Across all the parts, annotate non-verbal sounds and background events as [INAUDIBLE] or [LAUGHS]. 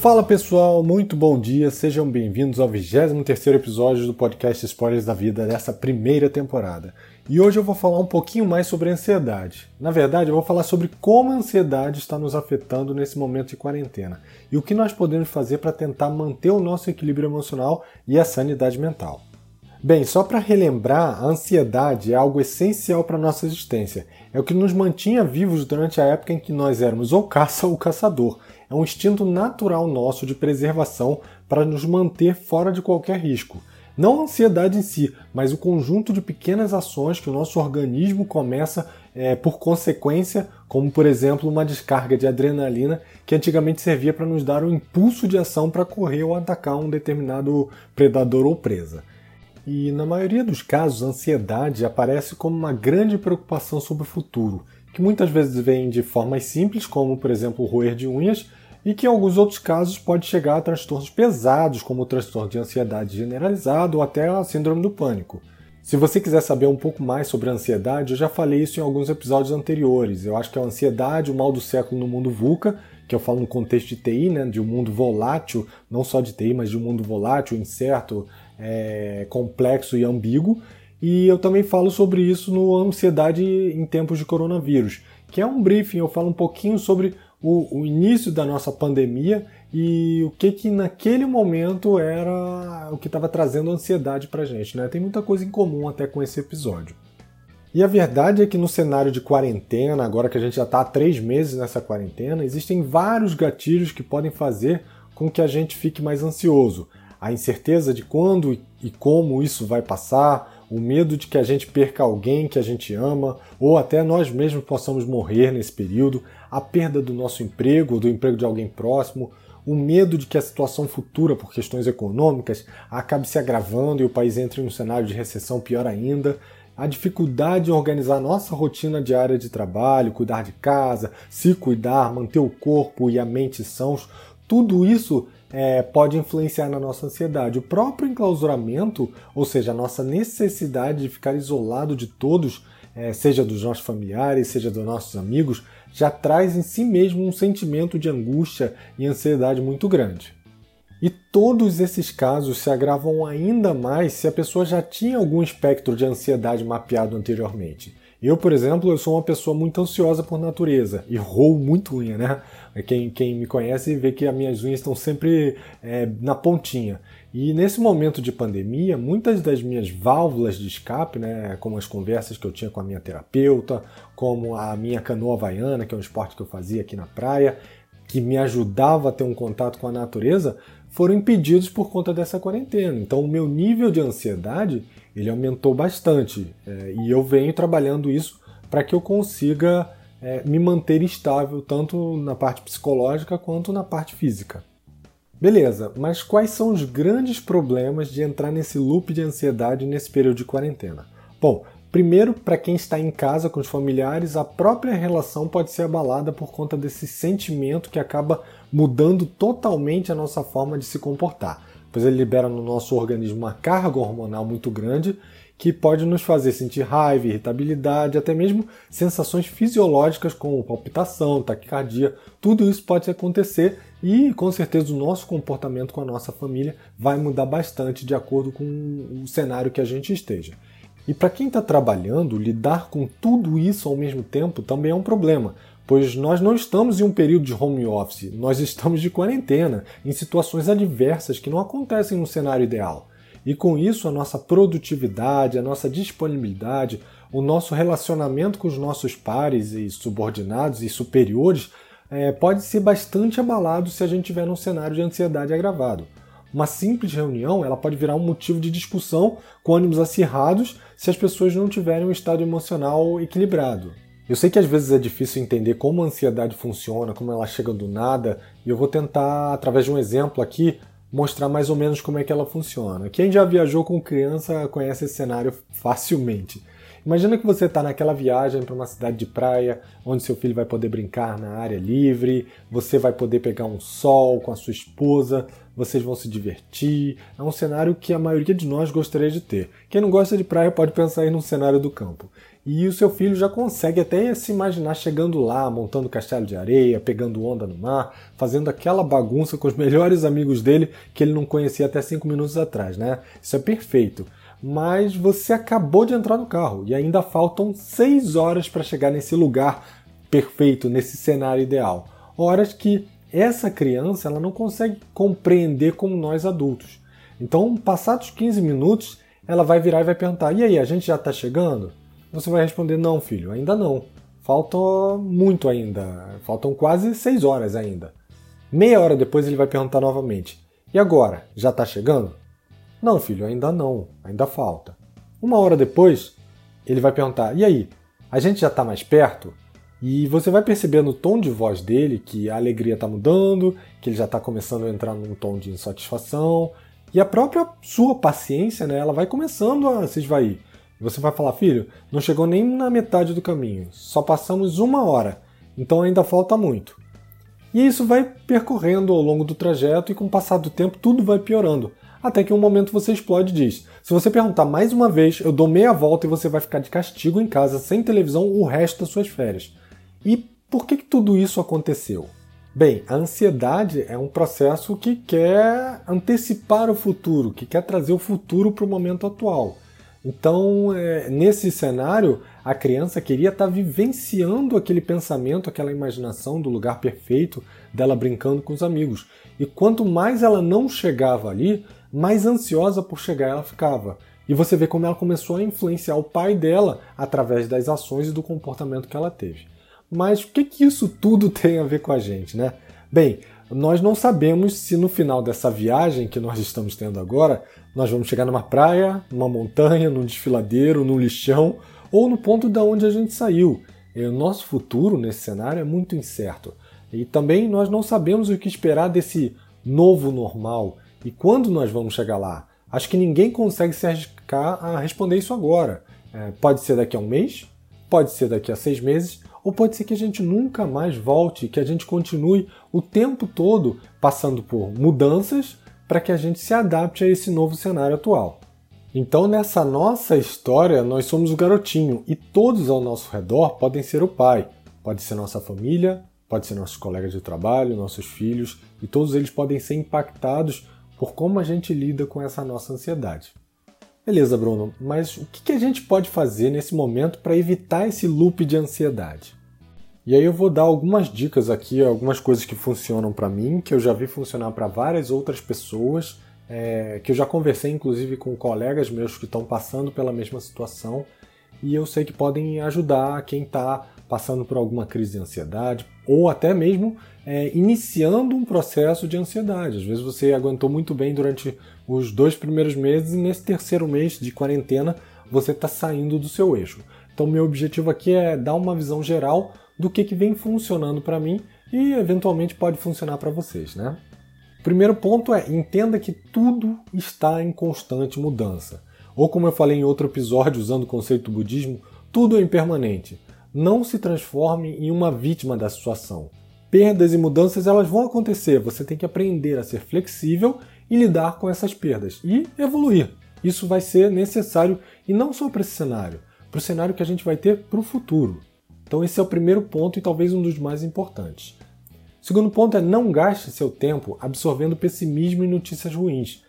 Fala pessoal, muito bom dia, sejam bem-vindos ao 23 episódio do podcast Spoilers da Vida dessa primeira temporada. E hoje eu vou falar um pouquinho mais sobre ansiedade. Na verdade, eu vou falar sobre como a ansiedade está nos afetando nesse momento de quarentena e o que nós podemos fazer para tentar manter o nosso equilíbrio emocional e a sanidade mental. Bem, só para relembrar, a ansiedade é algo essencial para a nossa existência. É o que nos mantinha vivos durante a época em que nós éramos ou caça ou caçador é um instinto natural nosso de preservação para nos manter fora de qualquer risco. Não a ansiedade em si, mas o conjunto de pequenas ações que o nosso organismo começa é, por consequência, como por exemplo uma descarga de adrenalina que antigamente servia para nos dar um impulso de ação para correr ou atacar um determinado predador ou presa. E na maioria dos casos, a ansiedade aparece como uma grande preocupação sobre o futuro, que muitas vezes vem de formas simples, como por exemplo roer de unhas, e que em alguns outros casos pode chegar a transtornos pesados, como o transtorno de ansiedade generalizado ou até a síndrome do pânico. Se você quiser saber um pouco mais sobre a ansiedade, eu já falei isso em alguns episódios anteriores. Eu acho que a ansiedade, o mal do século no mundo VUCA, que eu falo no contexto de TI, né, de um mundo volátil, não só de TI, mas de um mundo volátil, incerto, é, complexo e ambíguo. E eu também falo sobre isso no Ansiedade em Tempos de Coronavírus, que é um briefing, eu falo um pouquinho sobre o, o, início da nossa pandemia e o que que naquele momento era o que estava trazendo ansiedade para gente, né? Tem muita coisa em comum até com esse episódio. E a verdade é que no cenário de quarentena, agora que a gente já está há três meses nessa quarentena, existem vários gatilhos que podem fazer com que a gente fique mais ansioso. A incerteza de quando e como isso vai passar, o medo de que a gente perca alguém que a gente ama, ou até nós mesmos possamos morrer nesse período, a perda do nosso emprego ou do emprego de alguém próximo, o medo de que a situação futura, por questões econômicas, acabe se agravando e o país entre em um cenário de recessão pior ainda, a dificuldade em organizar nossa rotina diária de trabalho, cuidar de casa, se cuidar, manter o corpo e a mente sãos, tudo isso é, pode influenciar na nossa ansiedade. O próprio enclausuramento, ou seja, a nossa necessidade de ficar isolado de todos, é, seja dos nossos familiares, seja dos nossos amigos, já traz em si mesmo um sentimento de angústia e ansiedade muito grande. E todos esses casos se agravam ainda mais se a pessoa já tinha algum espectro de ansiedade mapeado anteriormente. Eu, por exemplo, eu sou uma pessoa muito ansiosa por natureza e roo muito unha, né? Quem, quem me conhece vê que as minhas unhas estão sempre é, na pontinha. E nesse momento de pandemia, muitas das minhas válvulas de escape, né, como as conversas que eu tinha com a minha terapeuta, como a minha canoa havaiana, que é um esporte que eu fazia aqui na praia, que me ajudava a ter um contato com a natureza, foram impedidos por conta dessa quarentena. Então, o meu nível de ansiedade ele aumentou bastante é, e eu venho trabalhando isso para que eu consiga é, me manter estável tanto na parte psicológica quanto na parte física. Beleza, mas quais são os grandes problemas de entrar nesse loop de ansiedade nesse período de quarentena? Bom, Primeiro, para quem está em casa com os familiares, a própria relação pode ser abalada por conta desse sentimento que acaba mudando totalmente a nossa forma de se comportar, pois ele libera no nosso organismo uma carga hormonal muito grande que pode nos fazer sentir raiva, irritabilidade, até mesmo sensações fisiológicas como palpitação, taquicardia. Tudo isso pode acontecer e com certeza o nosso comportamento com a nossa família vai mudar bastante de acordo com o cenário que a gente esteja. E para quem está trabalhando, lidar com tudo isso ao mesmo tempo também é um problema, pois nós não estamos em um período de home office, nós estamos de quarentena, em situações adversas que não acontecem no cenário ideal. E com isso, a nossa produtividade, a nossa disponibilidade, o nosso relacionamento com os nossos pares e subordinados e superiores é, pode ser bastante abalado se a gente estiver num cenário de ansiedade agravado. Uma simples reunião ela pode virar um motivo de discussão com ânimos acirrados se as pessoas não tiverem um estado emocional equilibrado. Eu sei que às vezes é difícil entender como a ansiedade funciona, como ela chega do nada, e eu vou tentar, através de um exemplo aqui, mostrar mais ou menos como é que ela funciona. Quem já viajou com criança conhece esse cenário facilmente. Imagina que você está naquela viagem para uma cidade de praia, onde seu filho vai poder brincar na área livre, você vai poder pegar um sol com a sua esposa, vocês vão se divertir. É um cenário que a maioria de nós gostaria de ter. Quem não gosta de praia pode pensar aí num cenário do campo. e o seu filho já consegue até se imaginar chegando lá, montando castelo de areia, pegando onda no mar, fazendo aquela bagunça com os [LAUGHS] melhores amigos dele que ele não conhecia até cinco minutos atrás, né? Isso é perfeito. Mas você acabou de entrar no carro e ainda faltam seis horas para chegar nesse lugar perfeito, nesse cenário ideal. Horas que essa criança ela não consegue compreender como nós adultos. Então, passados 15 minutos, ela vai virar e vai perguntar: E aí, a gente já está chegando? Você vai responder: Não, filho, ainda não. Falta muito ainda. Faltam quase 6 horas ainda. Meia hora depois ele vai perguntar novamente: E agora? Já está chegando? Não, filho, ainda não. Ainda falta. Uma hora depois, ele vai perguntar: E aí? A gente já está mais perto? E você vai perceber no tom de voz dele que a alegria está mudando, que ele já está começando a entrar num tom de insatisfação, e a própria sua paciência, né, ela vai começando a se esvair. Você vai falar, filho, não chegou nem na metade do caminho, só passamos uma hora, então ainda falta muito. E isso vai percorrendo ao longo do trajeto e com o passar do tempo tudo vai piorando. Até que um momento você explode e diz: Se você perguntar mais uma vez, eu dou meia volta e você vai ficar de castigo em casa sem televisão o resto das suas férias. E por que, que tudo isso aconteceu? Bem, a ansiedade é um processo que quer antecipar o futuro, que quer trazer o futuro para o momento atual. Então, é, nesse cenário, a criança queria estar tá vivenciando aquele pensamento, aquela imaginação do lugar perfeito, dela brincando com os amigos. E quanto mais ela não chegava ali, mais ansiosa por chegar ela ficava. E você vê como ela começou a influenciar o pai dela através das ações e do comportamento que ela teve. Mas o que, que isso tudo [LAUGHS] tem a ver com a gente, né? Bem, nós não sabemos se no final dessa viagem que nós estamos tendo agora, nós vamos chegar numa praia, numa montanha, num desfiladeiro, num lixão ou no ponto da onde a gente saiu. E o nosso futuro nesse cenário é muito incerto. E também nós não sabemos o que esperar desse novo normal e quando nós vamos chegar lá. Acho que ninguém consegue se arriscar a responder isso agora. É, pode ser daqui a um mês, pode ser daqui a seis meses, ou pode ser que a gente nunca mais volte, que a gente continue o tempo todo passando por mudanças para que a gente se adapte a esse novo cenário atual. Então, nessa nossa história, nós somos o garotinho e todos ao nosso redor podem ser o pai. Pode ser nossa família, pode ser nossos colegas de trabalho, nossos filhos, e todos eles podem ser impactados por como a gente lida com essa nossa ansiedade. Beleza, Bruno, mas o que a gente pode fazer nesse momento para evitar esse loop de ansiedade? E aí eu vou dar algumas dicas aqui, algumas coisas que funcionam para mim, que eu já vi funcionar para várias outras pessoas, é, que eu já conversei inclusive com colegas meus que estão passando pela mesma situação e eu sei que podem ajudar quem está passando por alguma crise de ansiedade ou até mesmo é, iniciando um processo de ansiedade. Às vezes você aguentou muito bem durante os dois primeiros meses e nesse terceiro mês de quarentena você está saindo do seu eixo. Então, meu objetivo aqui é dar uma visão geral do que, que vem funcionando para mim e eventualmente pode funcionar para vocês, né? Primeiro ponto é entenda que tudo está em constante mudança. Ou como eu falei em outro episódio usando o conceito do budismo, tudo é impermanente. Não se transforme em uma vítima da situação. Perdas e mudanças elas vão acontecer, você tem que aprender a ser flexível e lidar com essas perdas e evoluir. Isso vai ser necessário e não só para esse cenário, para o cenário que a gente vai ter para o futuro. Então esse é o primeiro ponto e talvez um dos mais importantes. O segundo ponto é não gaste seu tempo absorvendo pessimismo e notícias ruins.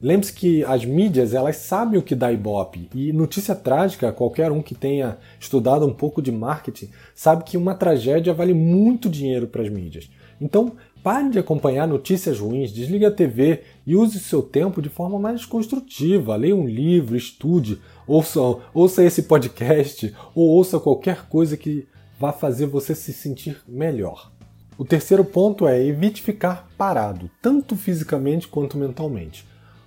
Lembre-se que as mídias elas sabem o que dá ibope e notícia trágica, qualquer um que tenha estudado um pouco de marketing sabe que uma tragédia vale muito dinheiro para as mídias. Então pare de acompanhar notícias ruins, desligue a TV e use seu tempo de forma mais construtiva. Leia um livro, estude, ouça, ouça esse podcast ou ouça qualquer coisa que vá fazer você se sentir melhor. O terceiro ponto é evite ficar parado, tanto fisicamente quanto mentalmente.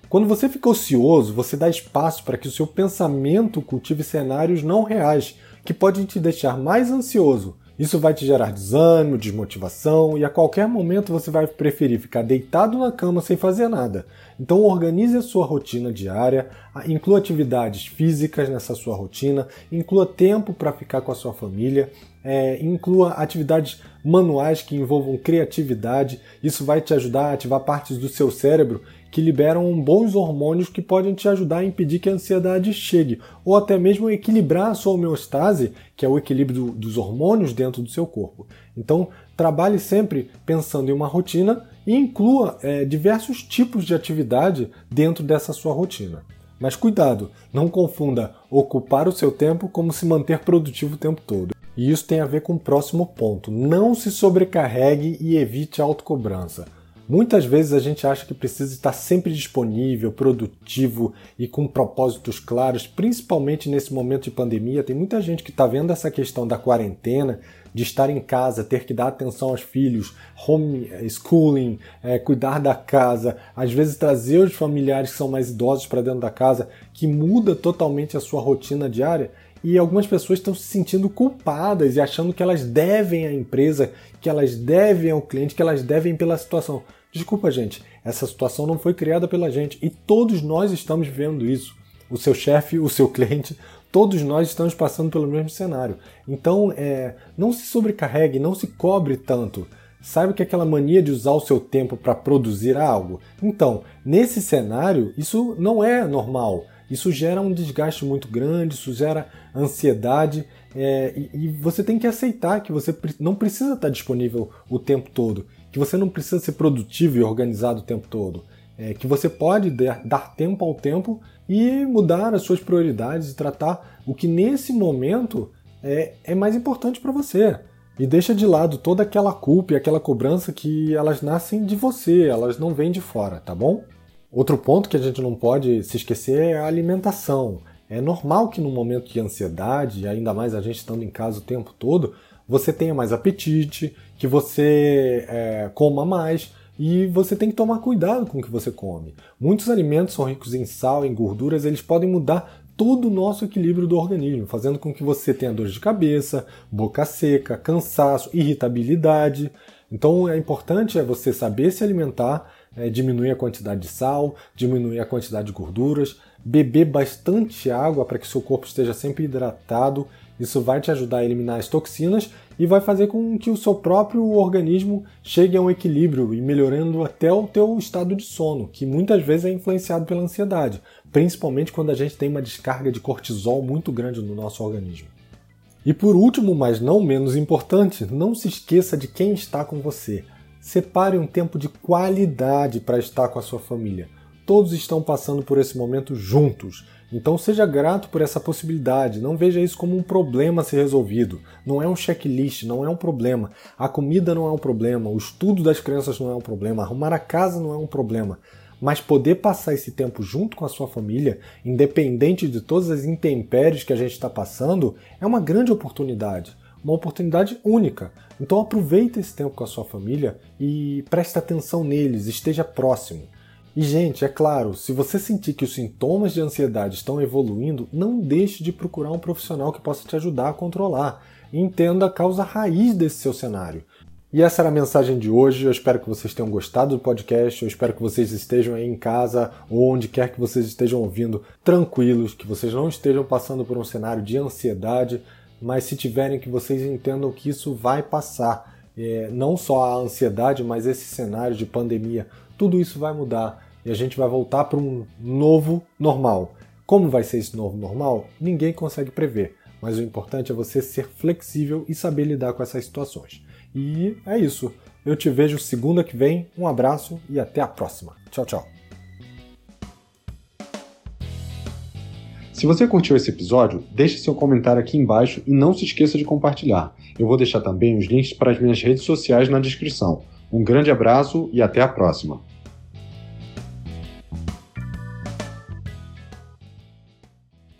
Quando você fica ocioso, você dá espaço para que o seu pensamento cultive cenários não reais, que podem te deixar mais ansioso. Isso vai te gerar desânimo, desmotivação e a qualquer momento você vai preferir ficar deitado na cama sem fazer nada. Então organize a sua rotina diária, inclua atividades físicas nessa sua rotina, inclua tempo para ficar com a sua família, é, inclua atividades manuais que envolvam criatividade. Isso vai te ajudar a ativar partes do seu cérebro que liberam bons hormônios que podem te ajudar a impedir que a ansiedade chegue, ou até mesmo equilibrar a sua homeostase, que é o equilíbrio dos hormônios dentro do seu corpo. Então, trabalhe sempre pensando em uma rotina e inclua é, diversos tipos de atividade dentro dessa sua rotina. Mas cuidado, não confunda ocupar o seu tempo como se manter produtivo o tempo todo. E isso tem a ver com o próximo ponto. Não se sobrecarregue e evite autocobrança. Muitas vezes a gente acha que precisa estar sempre disponível, produtivo e com propósitos claros, principalmente nesse momento de pandemia. Tem muita gente que está vendo essa questão da quarentena, de estar em casa, ter que dar atenção aos filhos, homeschooling, é, cuidar da casa, às vezes trazer os familiares que são mais idosos para dentro da casa, que muda totalmente a sua rotina diária. E algumas pessoas estão se sentindo culpadas e achando que elas devem à empresa, que elas devem ao cliente, que elas devem pela situação. Desculpa, gente, essa situação não foi criada pela gente e todos nós estamos vivendo isso. O seu chefe, o seu cliente, todos nós estamos passando pelo mesmo cenário. Então, é, não se sobrecarregue, não se cobre tanto. Sabe que aquela mania de usar o seu tempo para produzir algo? Então, nesse cenário, isso não é normal. Isso gera um desgaste muito grande, isso gera ansiedade é, e, e, você tem que aceitar que você não precisa estar disponível o tempo todo que você não precisa ser produtivo e organizado o tempo todo. É, que você pode dar tempo ao tempo e mudar as suas prioridades e tratar o que nesse momento é, é mais importante para você. E deixa de lado toda aquela culpa e aquela cobrança que elas nascem de você, elas não vêm de fora, tá bom? Outro ponto que a gente não pode se esquecer é a alimentação. É normal que no momento de ansiedade, ainda mais a gente estando em casa o tempo todo, você tenha mais apetite, que você é, coma mais e você tem que tomar cuidado com o que você come. Muitos alimentos são ricos em sal, em gorduras, eles podem mudar todo o nosso equilíbrio do organismo, fazendo com que você tenha dor de cabeça, boca seca, cansaço, irritabilidade. Então é importante é você saber se alimentar, é, diminuir a quantidade de sal, diminuir a quantidade de gorduras, beber bastante água para que seu corpo esteja sempre hidratado isso vai te ajudar a eliminar as toxinas e vai fazer com que o seu próprio organismo chegue a um equilíbrio e melhorando até o teu estado de sono, que muitas vezes é influenciado pela ansiedade, principalmente quando a gente tem uma descarga de cortisol muito grande no nosso organismo. E por último, mas não menos importante, não se esqueça de quem está com você. Separe um tempo de qualidade para estar com a sua família. Todos estão passando por esse momento juntos então seja grato por essa possibilidade, não veja isso como um problema a ser resolvido. Não é um checklist, não é um problema. A comida não é um problema, o estudo das crianças não é um problema, arrumar a casa não é um problema. Mas poder passar esse tempo junto com a sua família, independente de todas as intempéries que a gente está passando, é uma grande oportunidade. Uma oportunidade única. Então aproveite esse tempo com a sua família e preste atenção neles, esteja próximo. E, gente, é claro, se você sentir que os sintomas de ansiedade estão evoluindo, não deixe de procurar um profissional que possa te ajudar a controlar. Entenda a causa raiz desse seu cenário. E essa era a mensagem de hoje. Eu espero que vocês tenham gostado do podcast. Eu espero que vocês estejam aí em casa ou onde quer que vocês estejam ouvindo, tranquilos, que vocês não estejam passando por um cenário de ansiedade, mas se tiverem, que vocês entendam que isso vai passar. É, não só a ansiedade, mas esse cenário de pandemia, tudo isso vai mudar e a gente vai voltar para um novo normal. Como vai ser esse novo normal? Ninguém consegue prever, mas o importante é você ser flexível e saber lidar com essas situações. E é isso. Eu te vejo segunda que vem. Um abraço e até a próxima. Tchau, tchau. Se você curtiu esse episódio, deixe seu comentário aqui embaixo e não se esqueça de compartilhar. Eu vou deixar também os links para as minhas redes sociais na descrição. Um grande abraço e até a próxima.